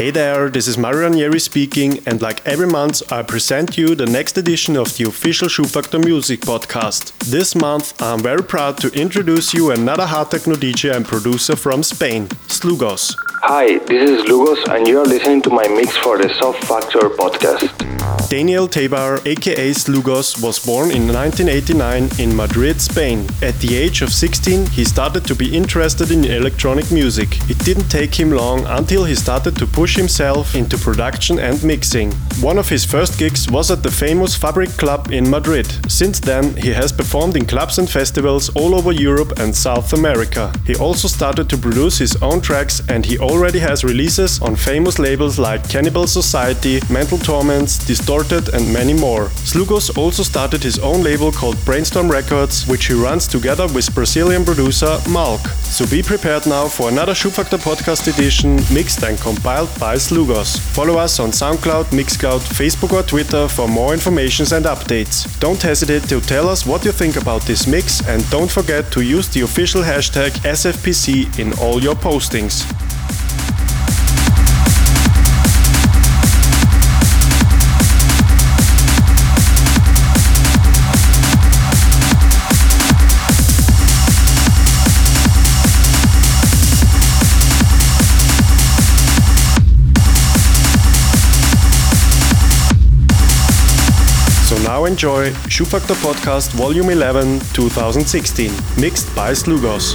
Hey there, this is Mario Ranieri speaking, and like every month, I present you the next edition of the official Schubfaktor Music podcast. This month, I'm very proud to introduce you another hard techno DJ and producer from Spain, Slugos. Hi, this is Slugos, and you are listening to my mix for the Schubfaktor podcast. Daniel Tebar, aka Slugos, was born in 1989 in Madrid, Spain. At the age of 16, he started to be interested in electronic music. It didn't take him long until he started to push himself into production and mixing. One of his first gigs was at the famous Fabrik Club in Madrid. Since then, he has performed in clubs and festivals all over Europe and South America. He also started to produce his own tracks and he already has releases on famous labels like Cannibal Society, Mental Torments, Distorted, and many more. Slugos also started his own label called Brainstorm Records, which he runs together with Brazilian producer Malk. So be prepared now for another Schubfaktor podcast edition mixed and compiled by Slugos. Follow us on SoundCloud, Mixcloud, Facebook, or Twitter for more informations and updates. Don't hesitate to tell us what you think about this mix and don't forget to use the official hashtag SFPC in all your postings. So now enjoy Schubfaktor Podcast Volume 11 2016, mixed by Slugos.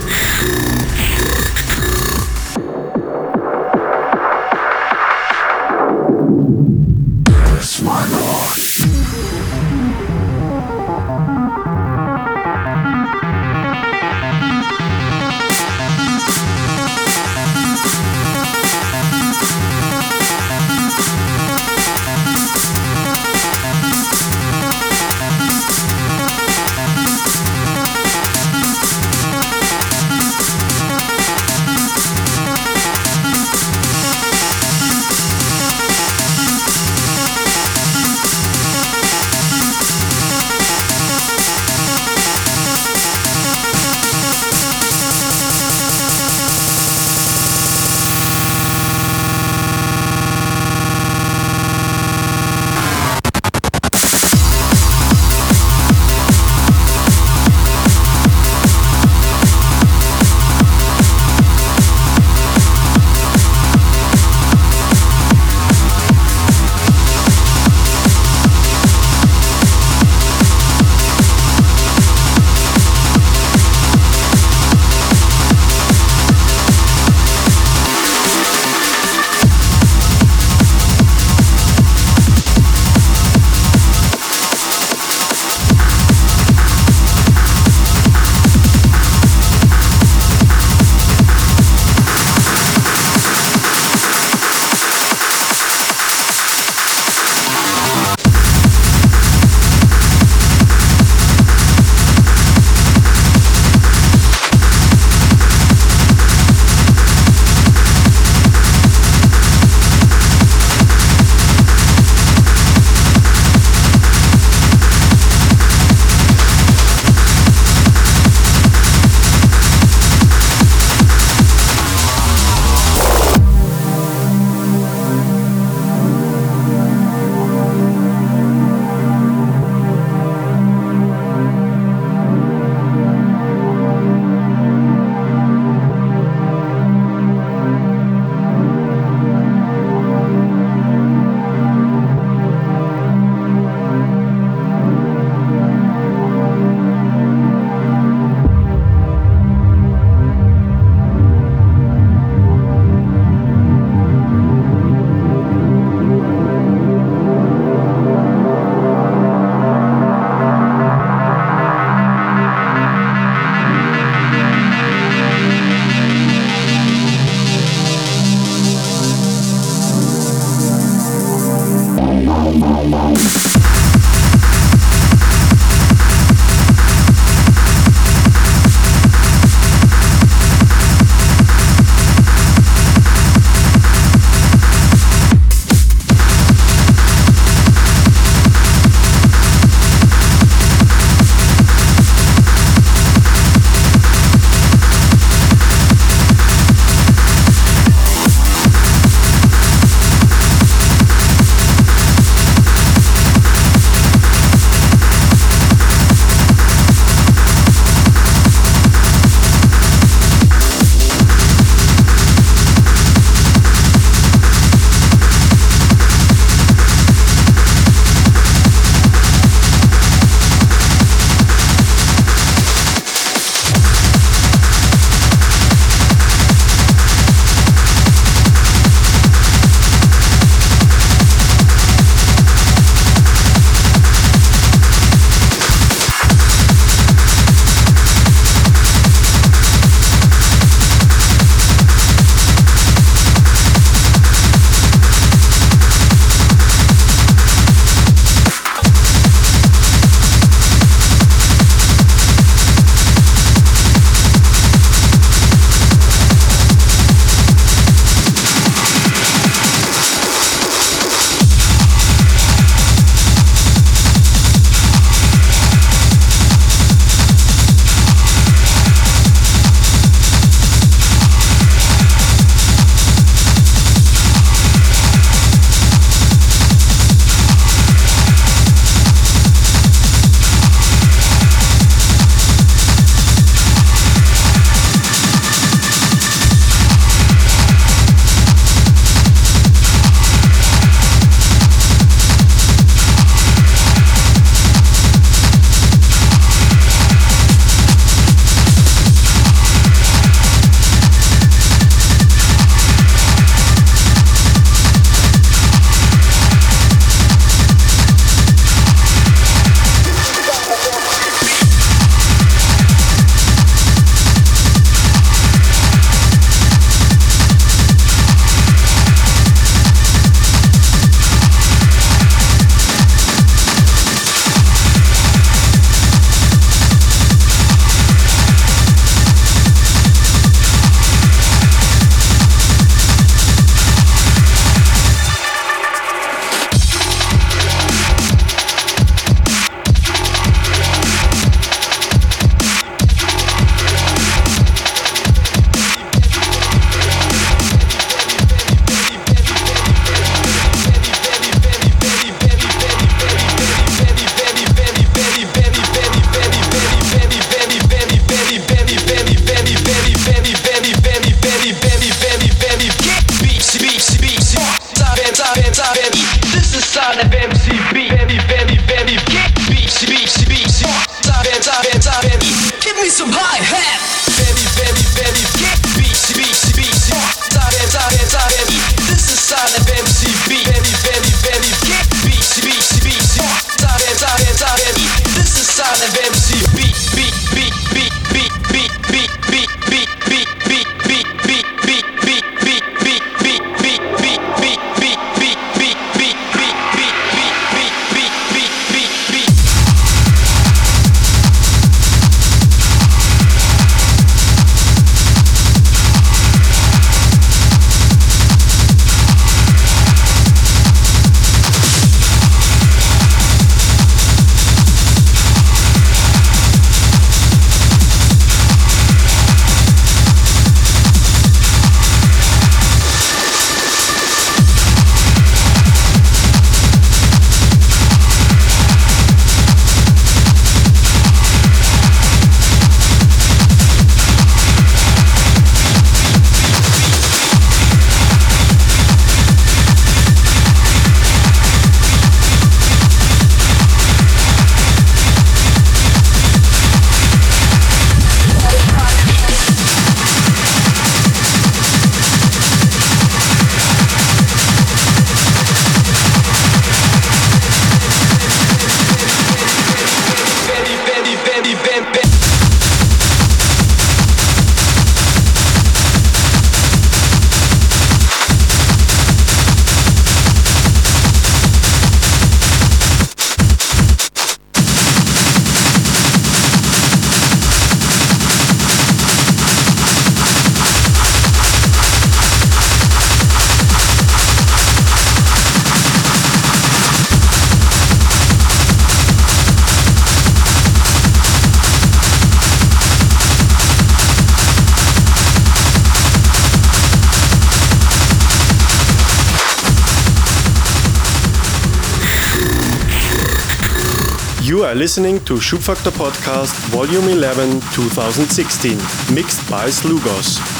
Are listening to Schubfaktor Podcast Volume 11 2016, mixed by Slugos.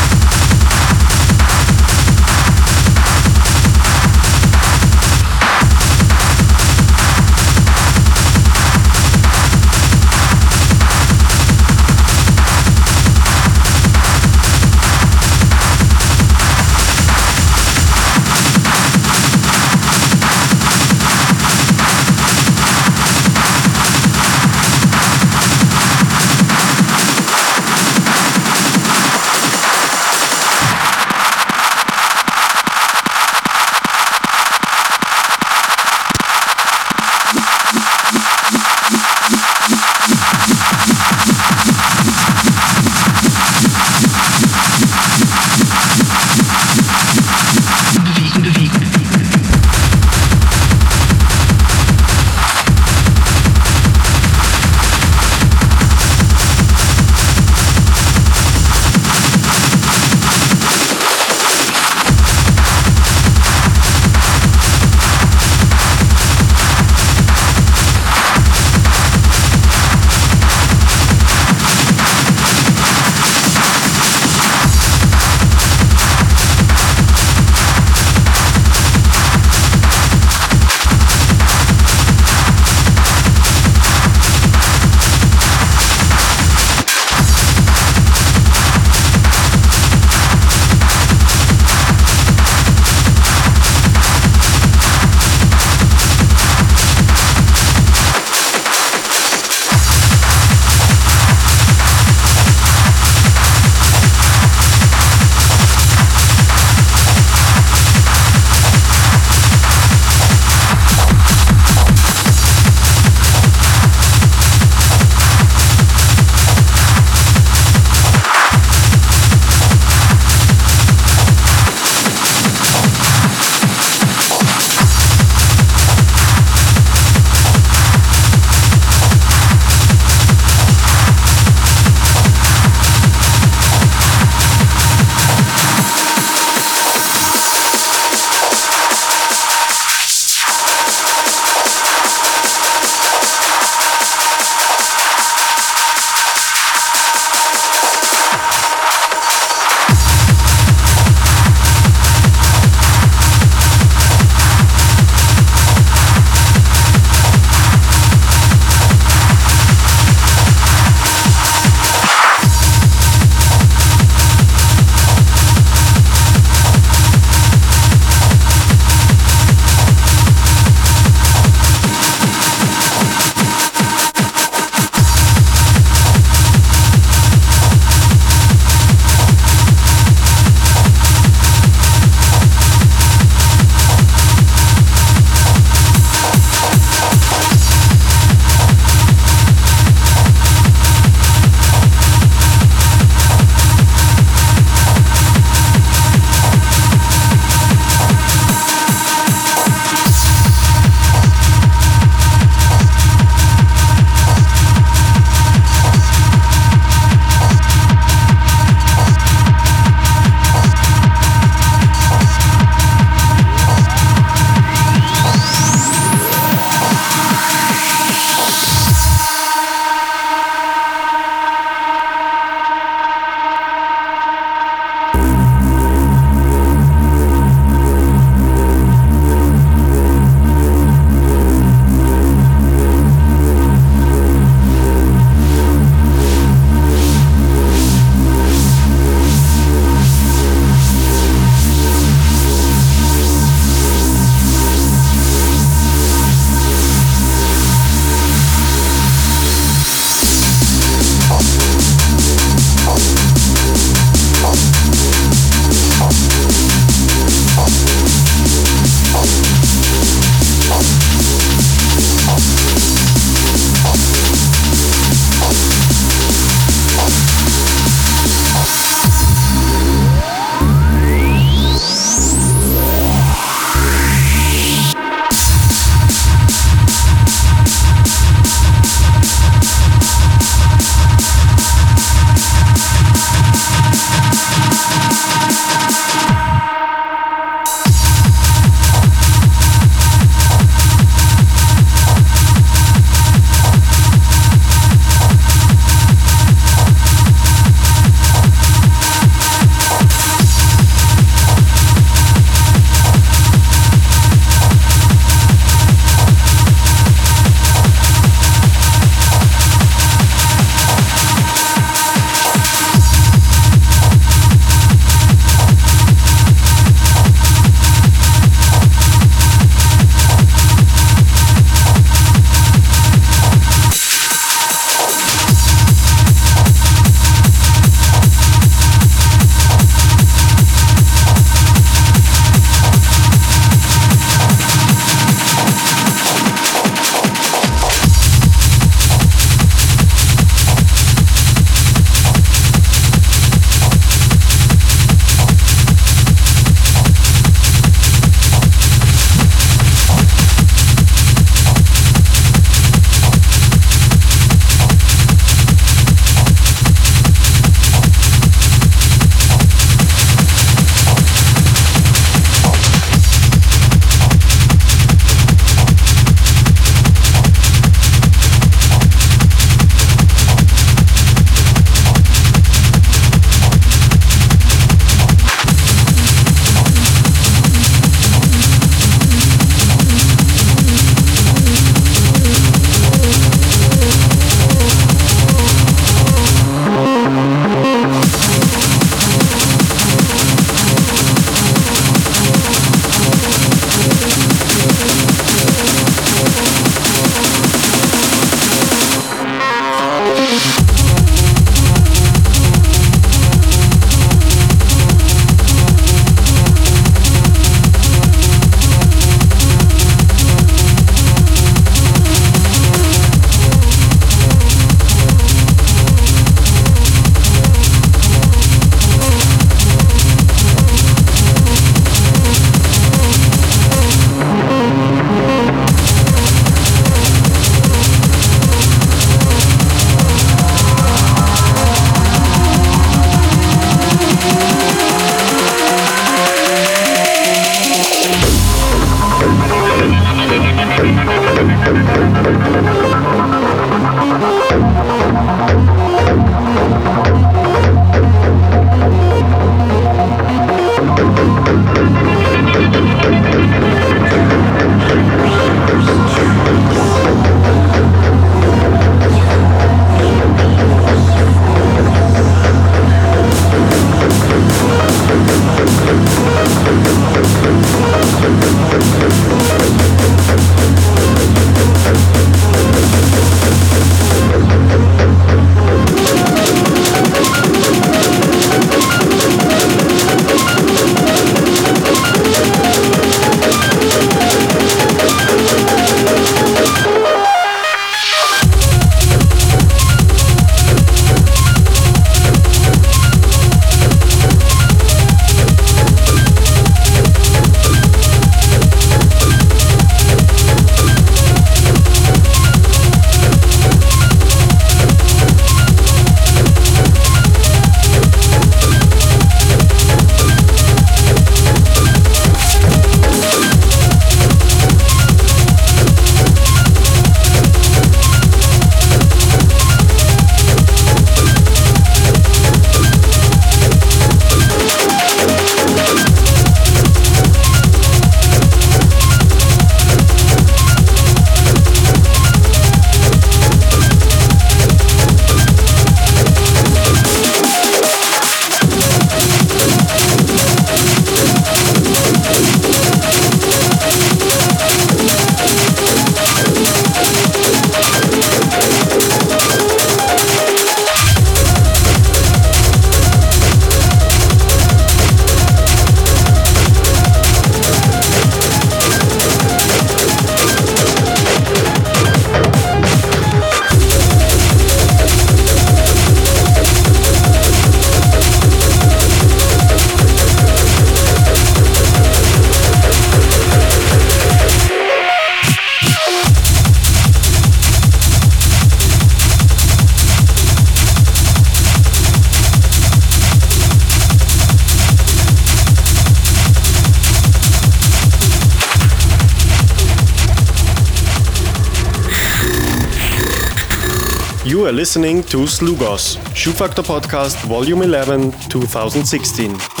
Listening to Slugos, Schubfaktor Podcast, Volume 11, 2016.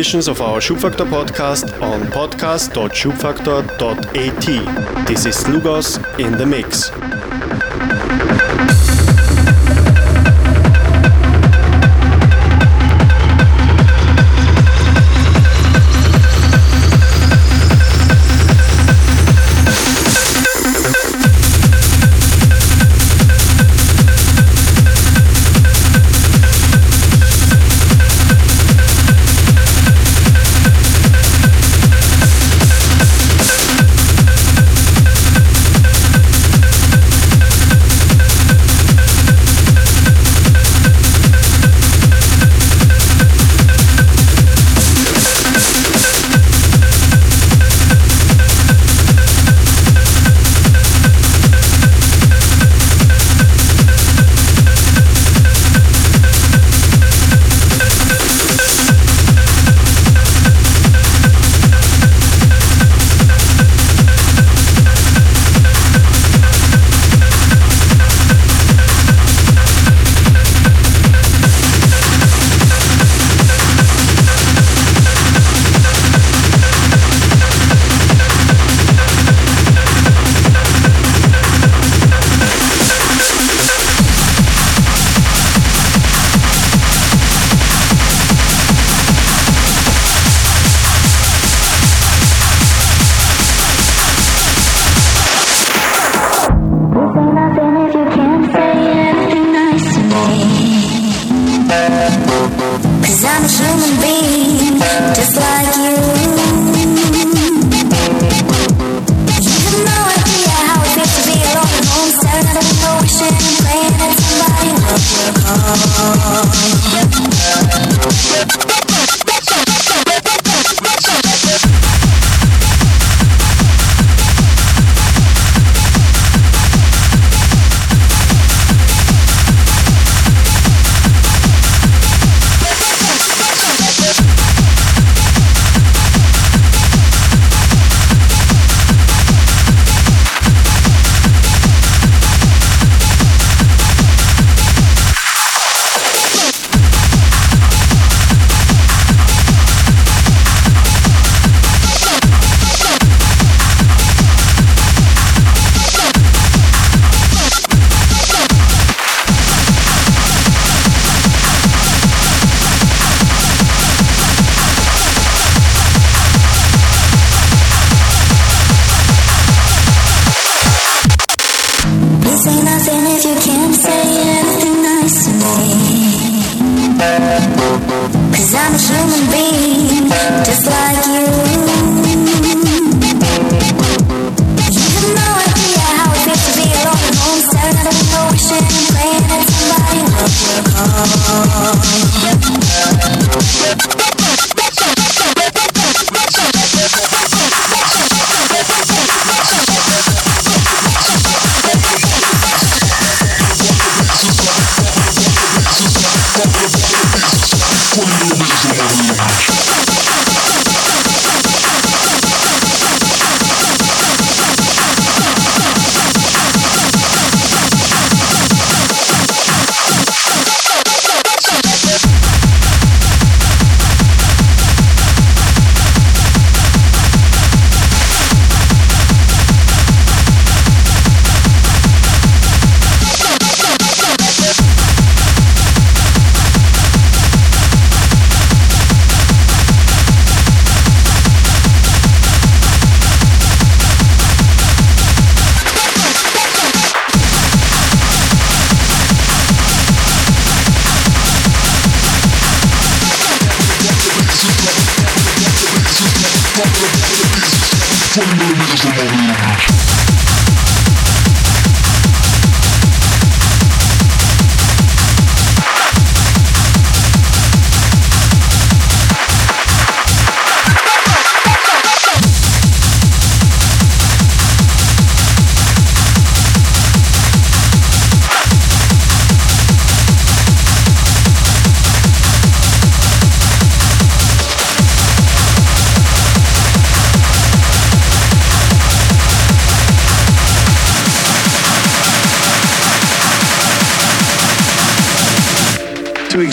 Editions of our Schubfaktor podcast on podcast.schubfaktor.at. This is Slugos in the Mix.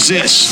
exist.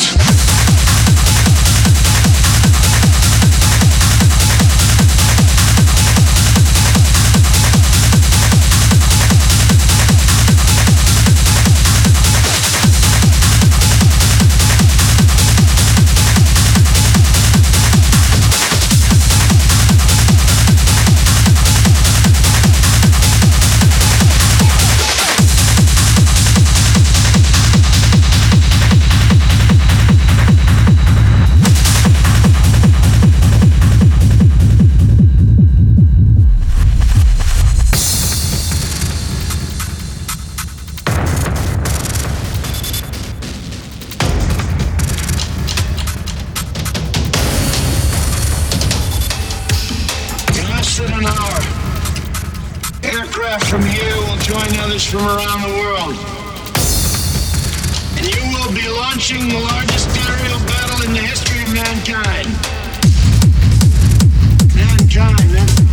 aircraft from here will join others from around the world. And you will be launching the largest aerial battle in the history of mankind. Mankind,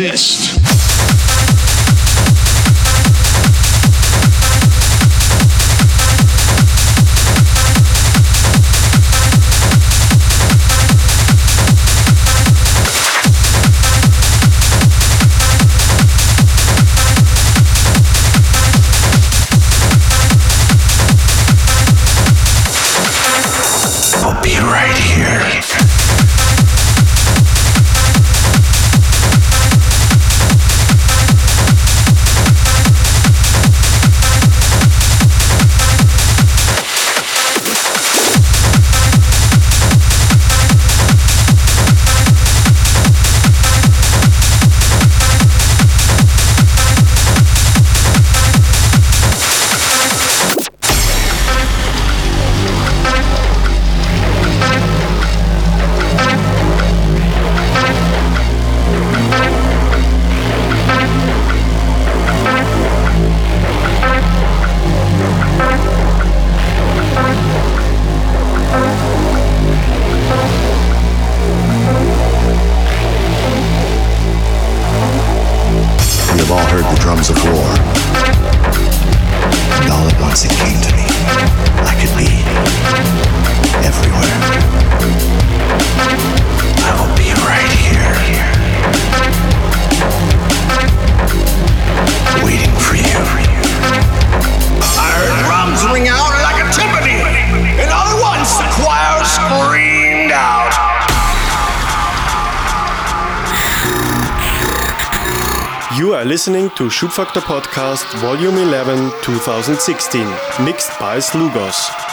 exist. intoxicated. Listening to Schubfaktor Podcast Volume 11 2016, mixed by Slugos.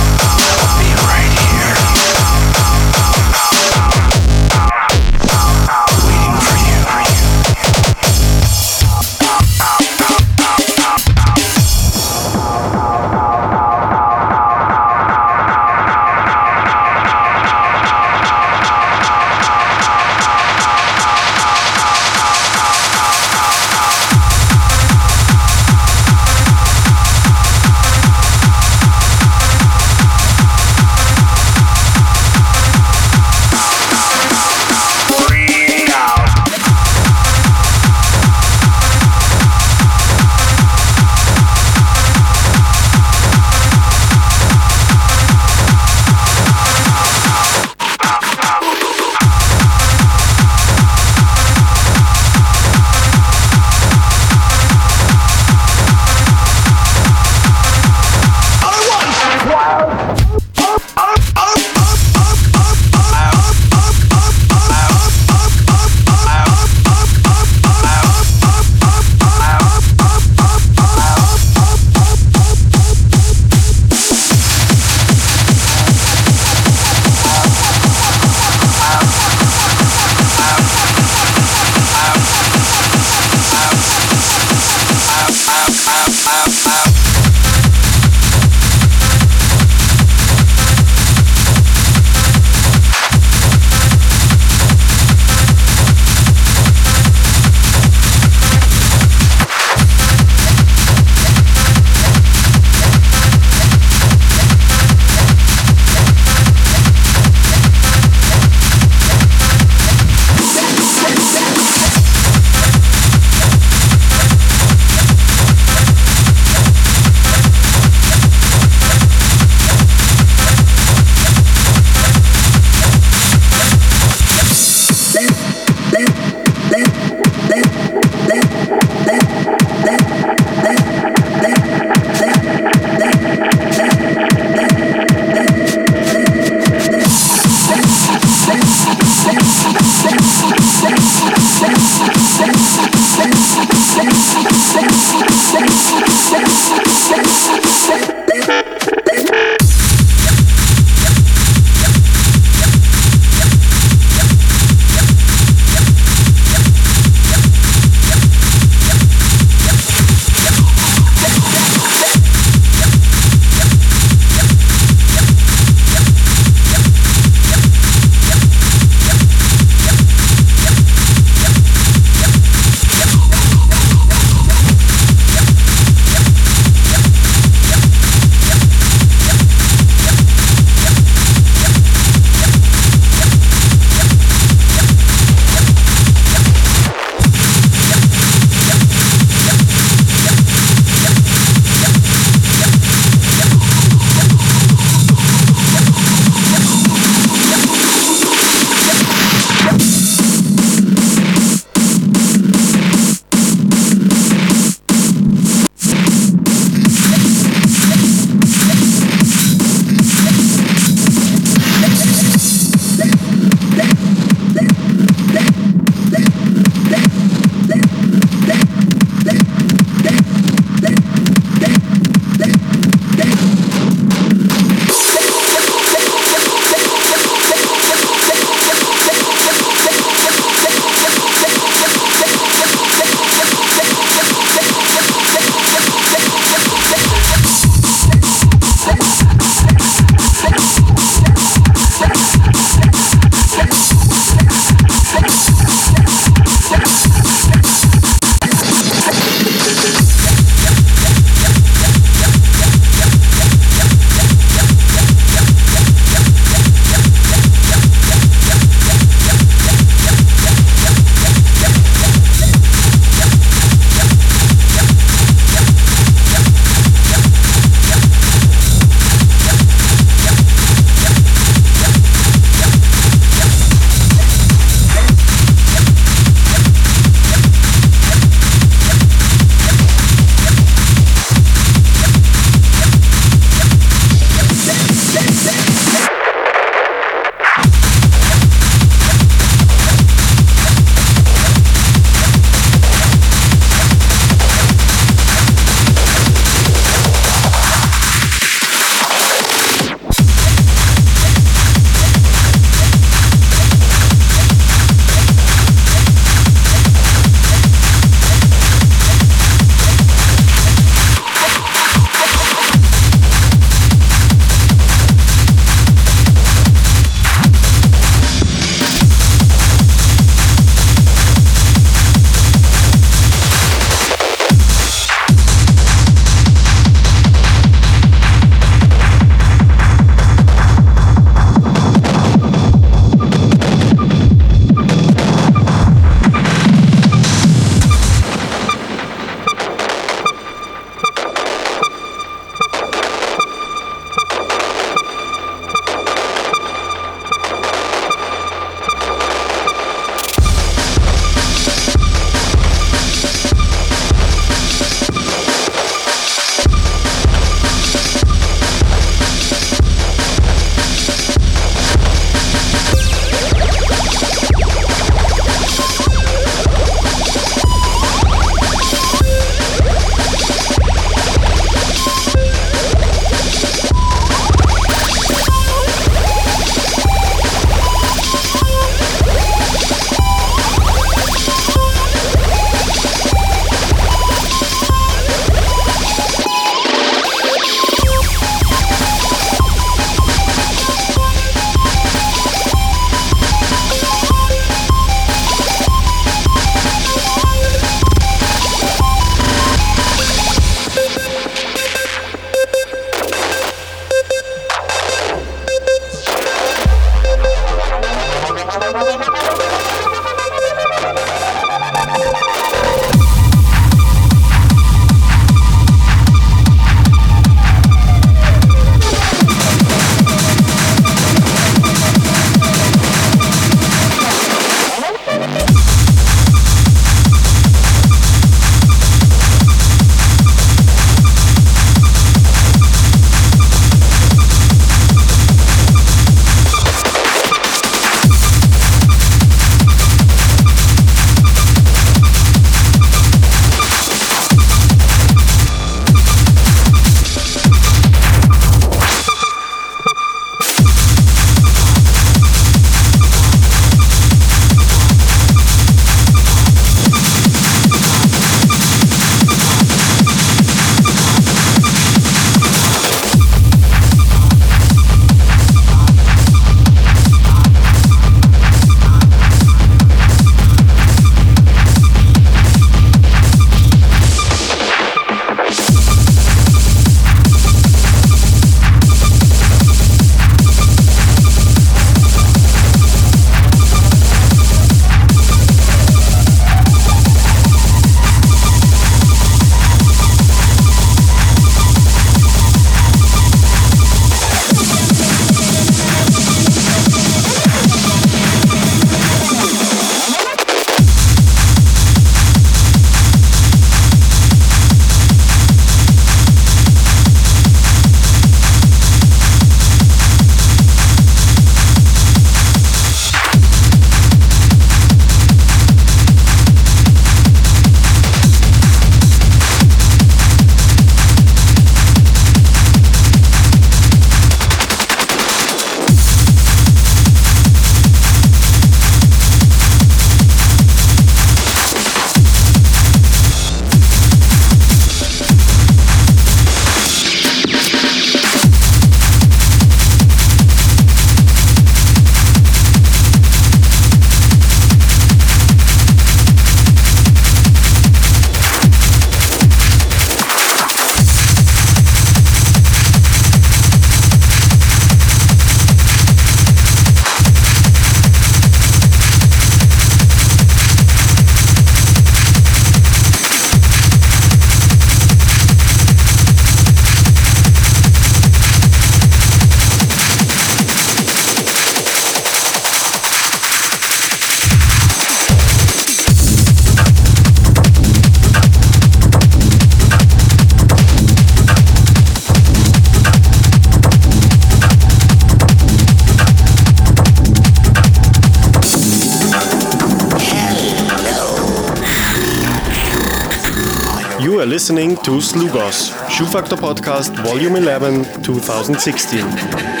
To Slugos, Schubfaktor Podcast, Volume 11, 2016.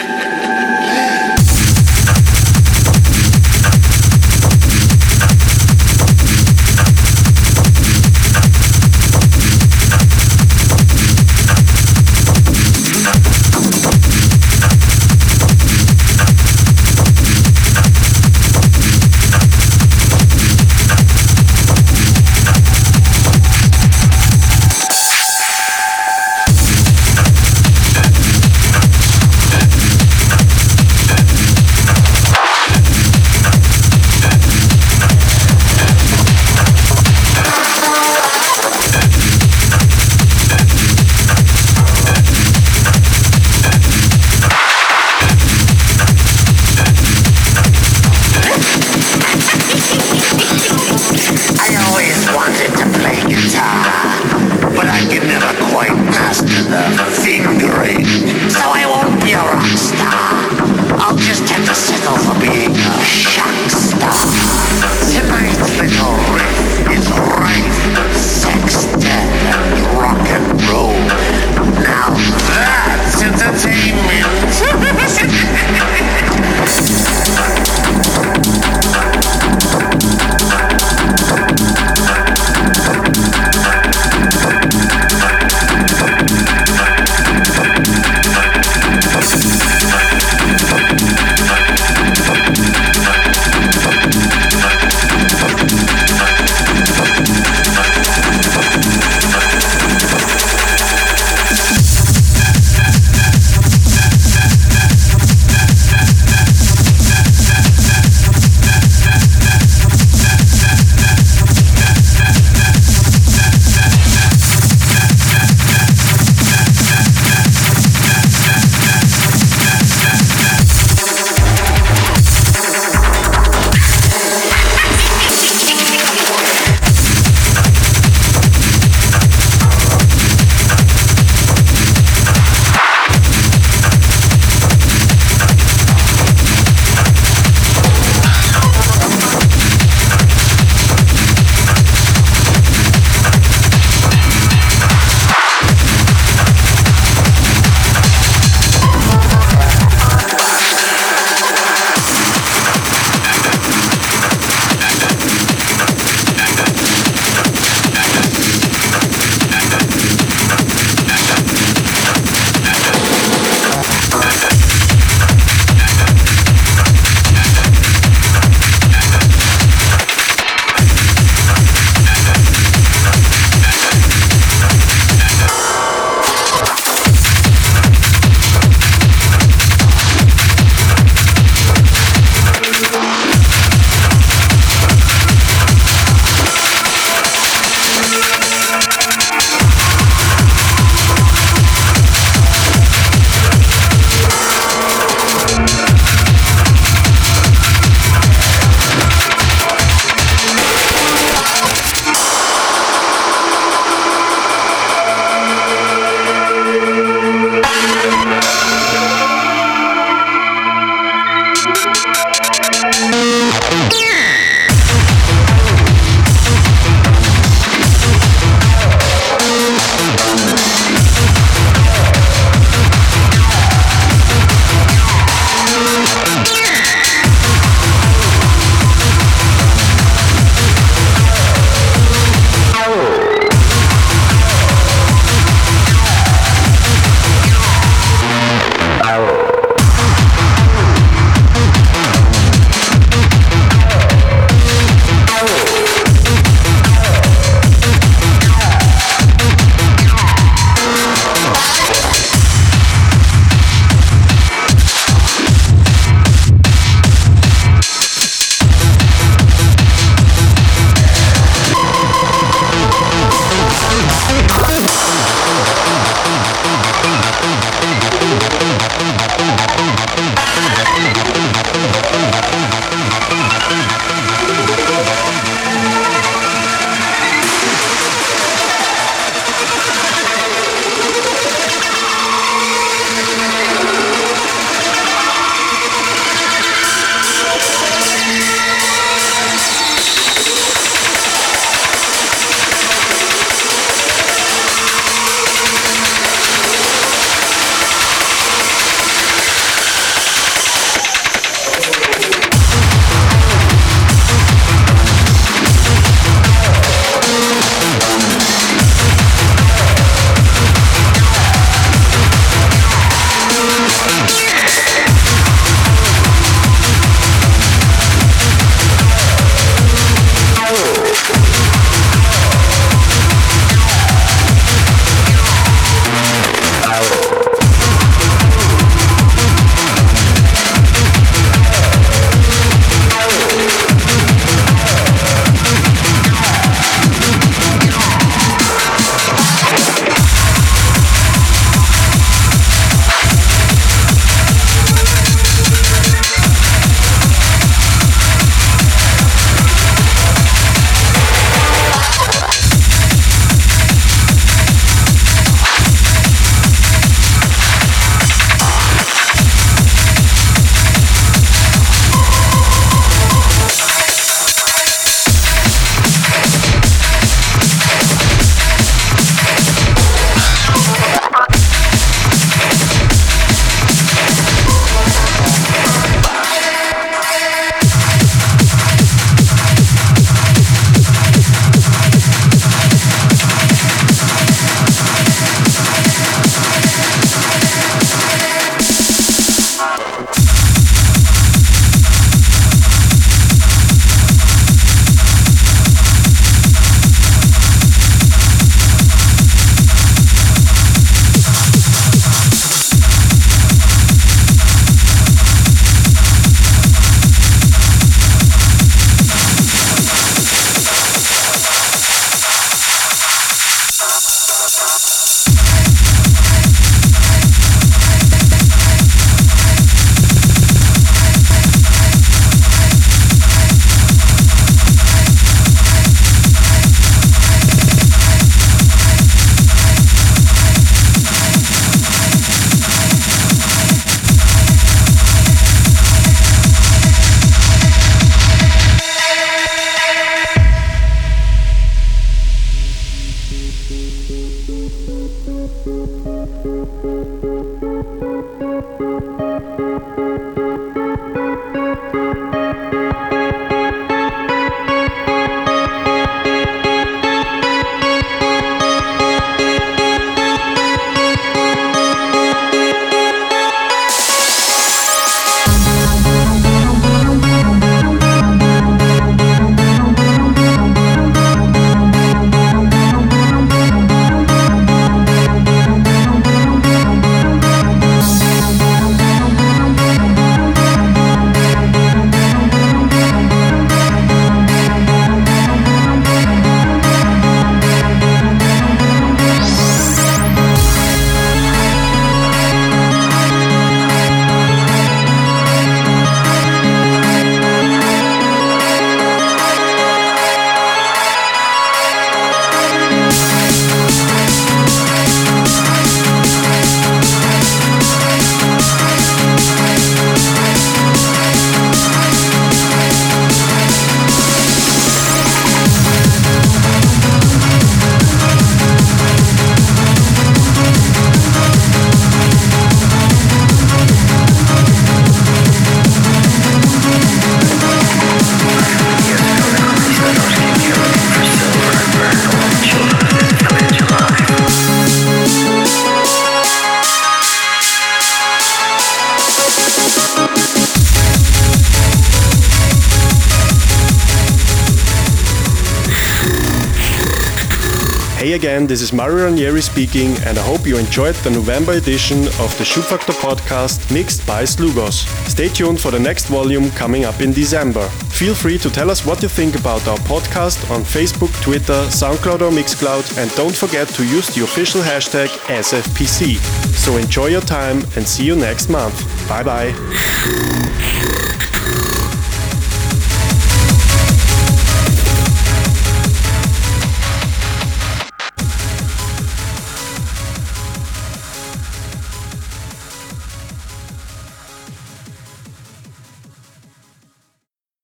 Is Mario Ranieri speaking, and I hope you enjoyed the November edition of the Shoe Schubfaktor podcast mixed by Slugos. Stay tuned for the next volume coming up in December. Feel free to tell us what you think about our podcast on Facebook, Twitter, SoundCloud, or Mixcloud, and don't forget to use the official hashtag SFPC. So enjoy your time and see you next month. Bye bye.